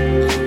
Bye.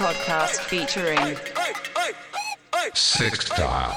Podcast featuring Six Dial.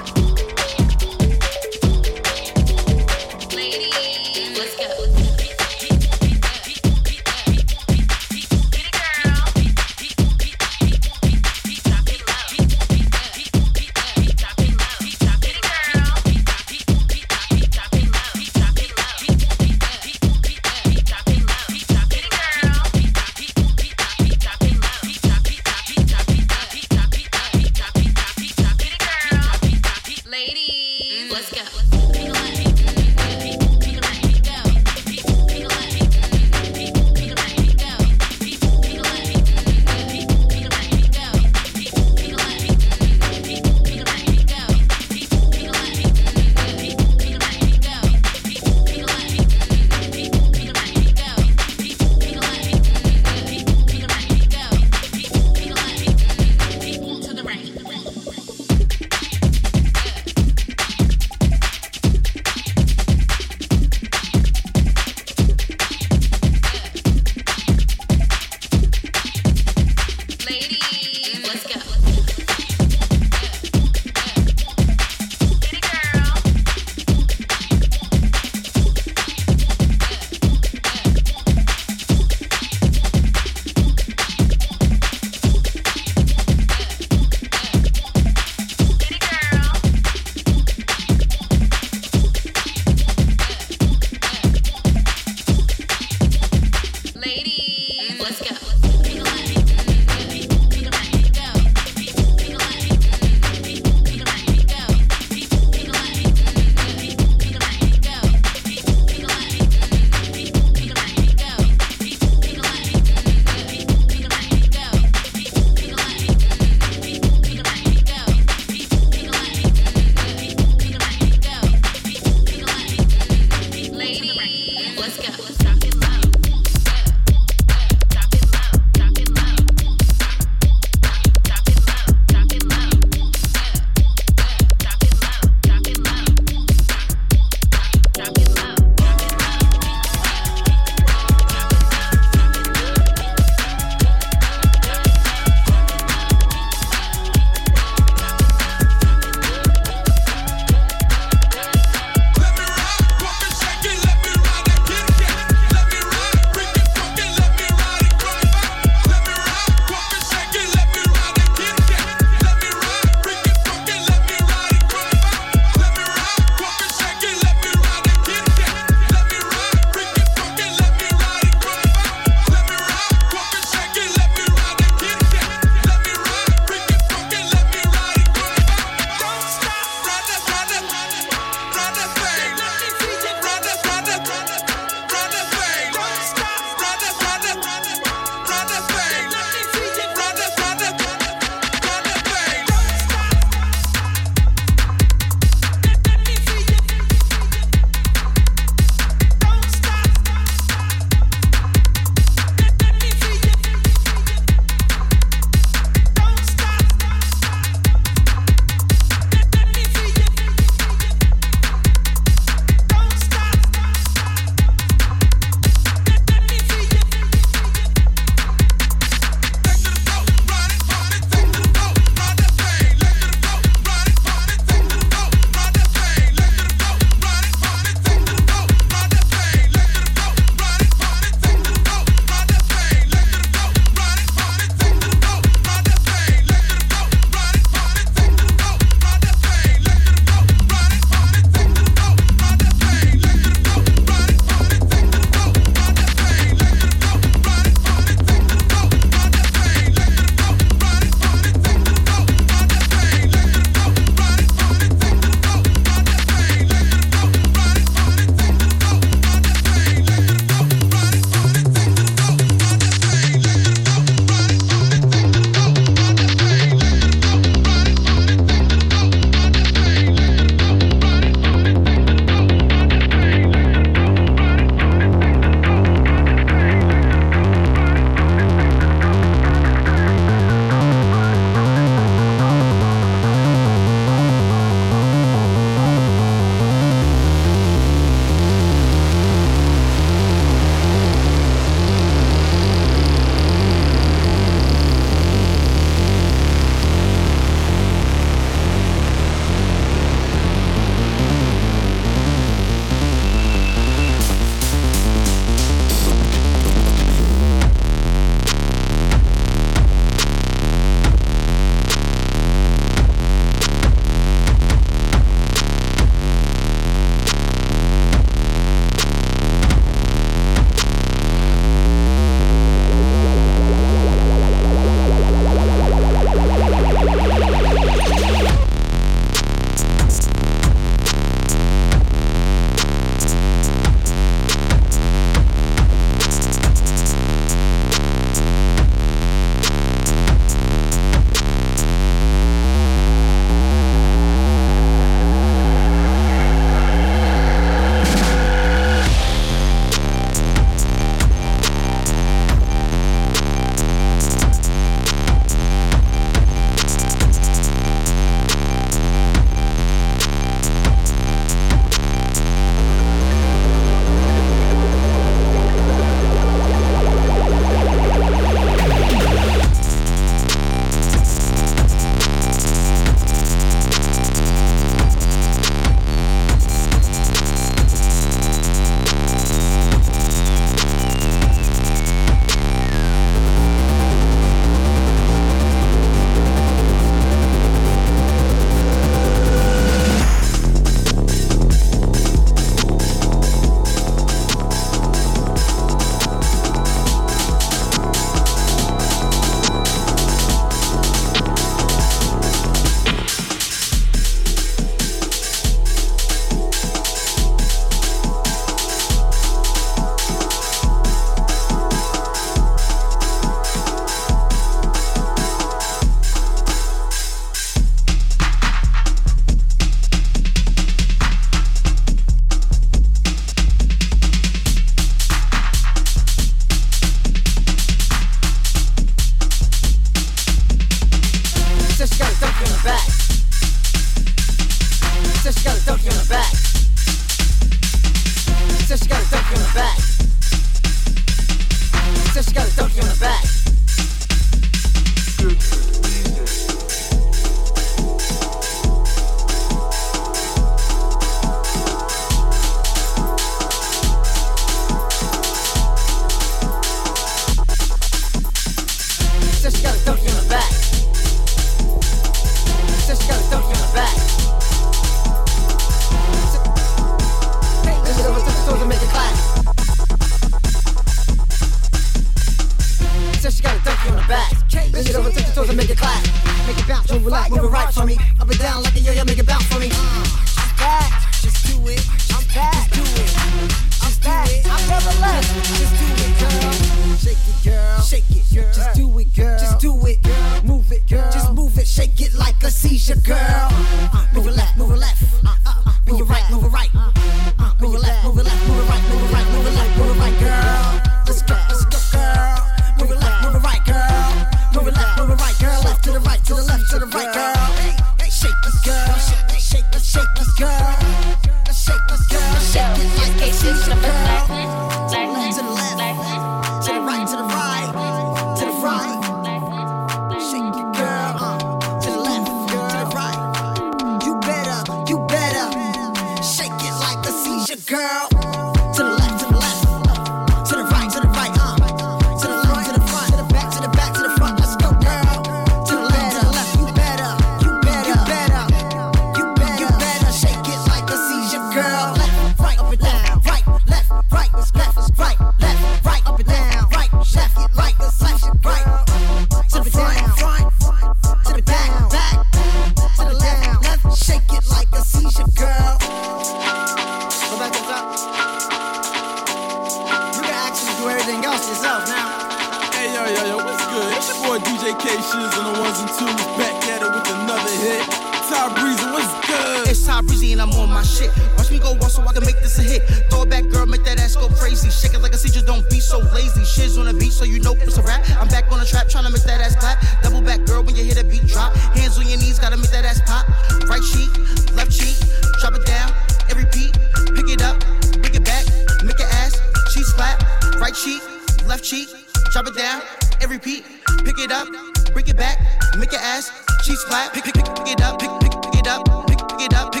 now. Hey, yo, yo, yo, what's good? It's your boy DJ K Shiz on the ones and twos. Back at it with another hit. Ty Breezy, what's good? It's Ty Breezy and I'm on my shit. Watch me go once so I can make this a hit. Throw it back, girl, make that ass go crazy. Shake it like a sea, just don't be so lazy. Shiz on the beat, so you know it's a rap. I'm back on the trap, trying to make that ass clap. Double back, girl, when you hear the beat drop. Hands on your knees, gotta make that ass pop. Right cheek, left cheek, drop it down, Every beat, Pick it up, bring it back, make your ass cheese flat, Right cheek Left cheek, drop it down, and repeat. Pick it up, bring it back, make your ass cheeks flat. Pick, pick, pick, pick it up, pick, pick, pick it up, pick, pick it up, pick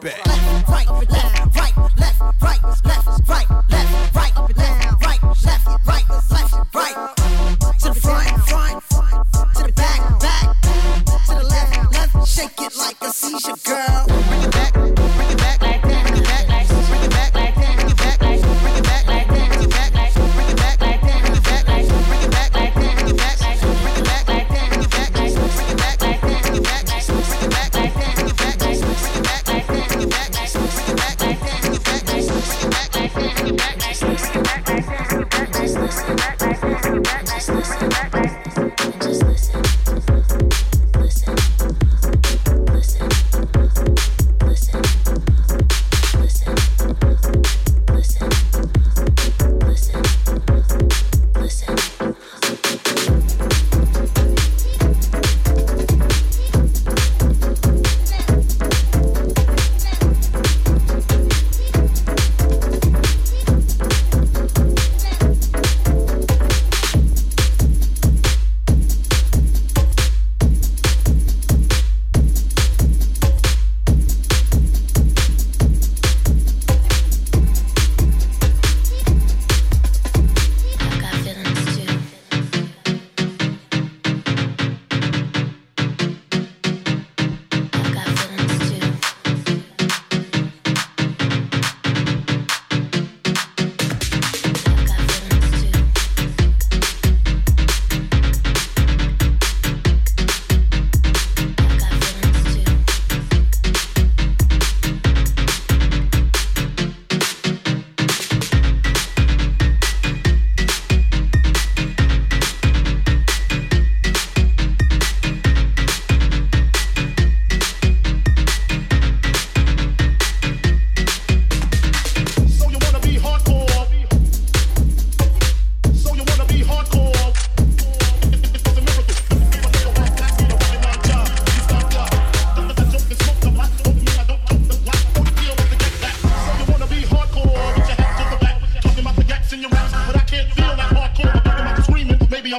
back.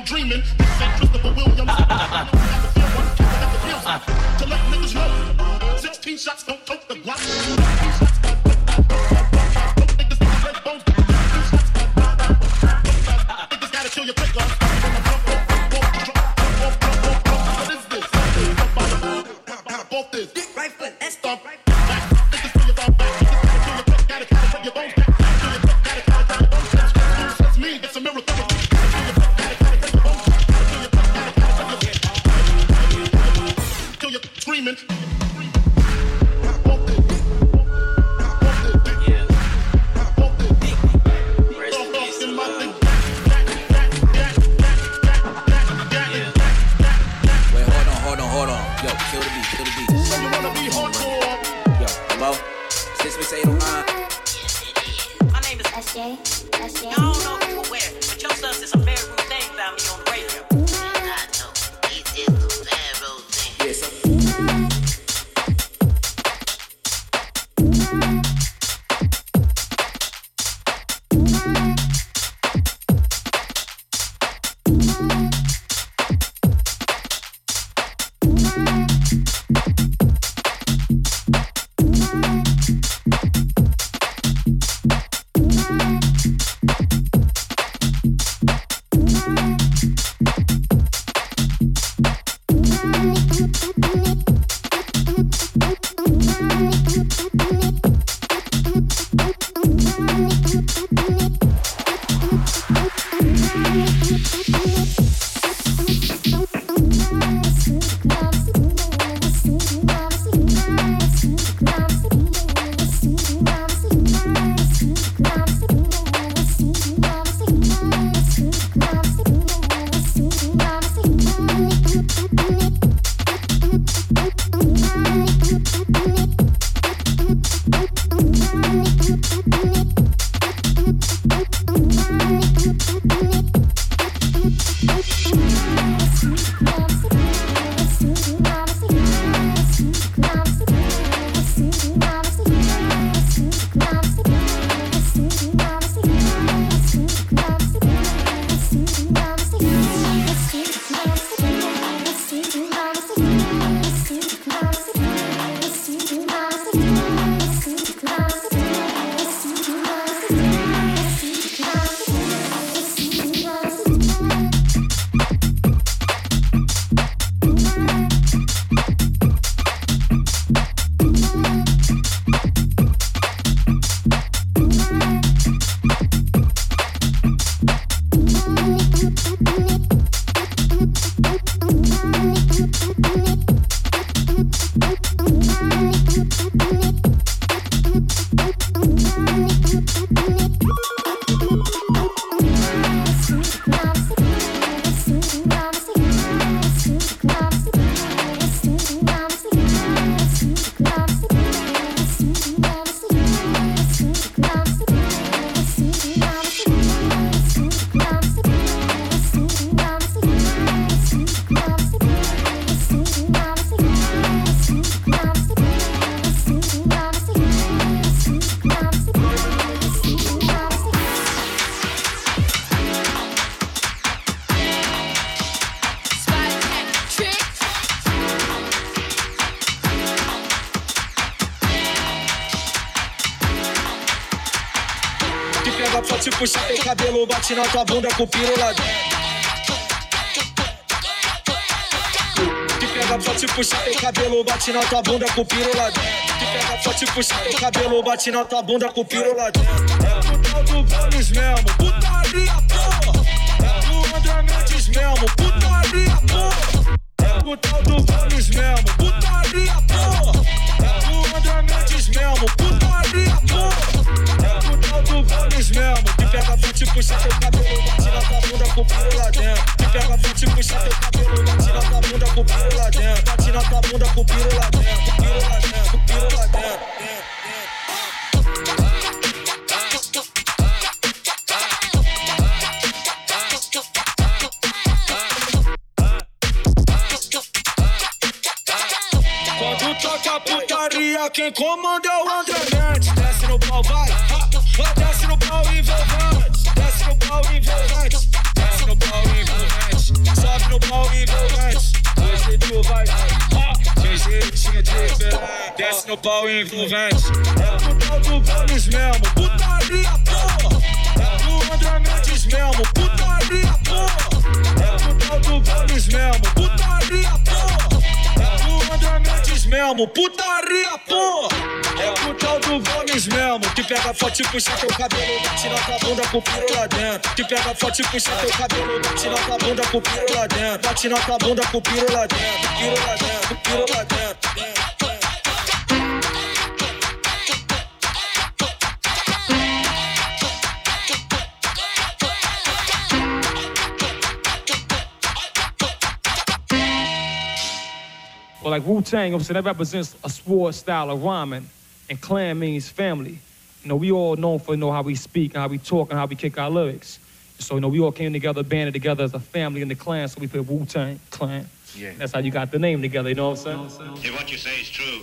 dreaming. Cabelo, bate na tua bunda com o pirula Que pega te puxar teu cabelo, bate na tua bunda com o pirula Que pega te puxar teu cabelo, bate na tua bunda com o pirula É o tal do Vênus mesmo, putaria porra. É o André Mendes mesmo, putaria porra. É o tal do Vênus mesmo, putaria puxar teu cabelo na tua bunda com o lá dentro pega teu cabelo pau envolvente. É o tal do Vênus mesmo. Putaria, porra. É o André Mendes mesmo. Putaria, porra. É o tal do Vênus mesmo. Putaria, porra. É o André Mendes mesmo, putaria, porra! É o tal do Gomes mesmo, que pega foto e puxa teu cabelo, bate na tua bunda com o lá dentro. Que pega foto e puxa teu cabelo, bate na tua bunda com o lá dentro. Bate na tua bunda com o piro lá dentro, piro lá dentro, piro lá dentro. Well, like Wu Tang, obviously that represents a sword style of rhyming, and clan means family. you know, we all known for you know how we speak and how we talk and how we kick our lyrics. So you know, we all came together, banded together as a family in the clan. So we put Wu Tang Clan. Yeah. That's how you got the name together. You know what I'm saying? If what you say is true,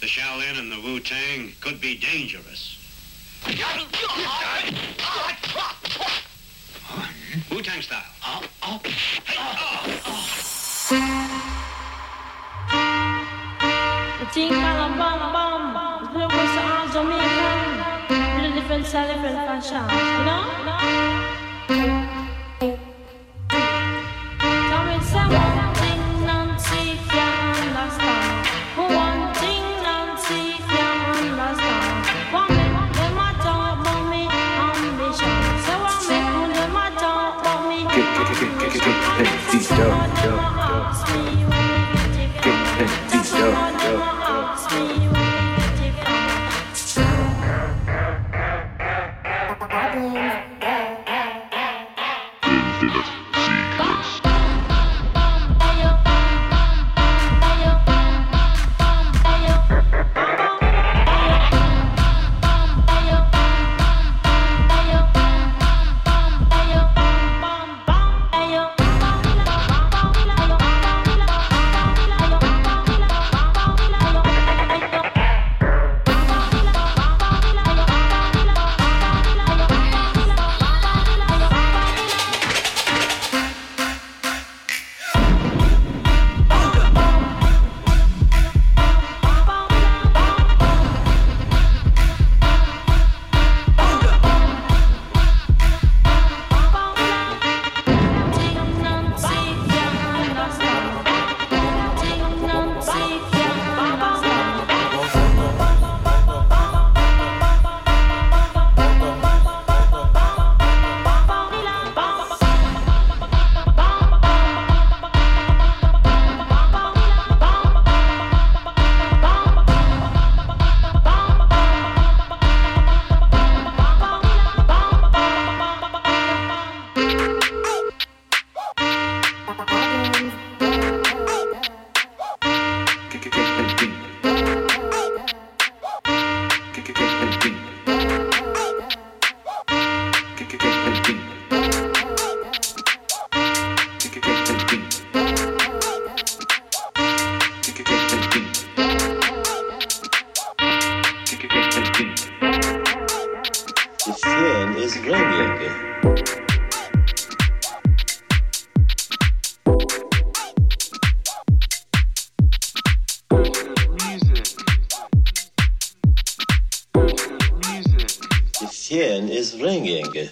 the Shaolin and the Wu Tang could be dangerous. Wu Tang style. Oh, oh. Oh. Kind of bam bam. The was different different fashion. You know? 10 is ringing.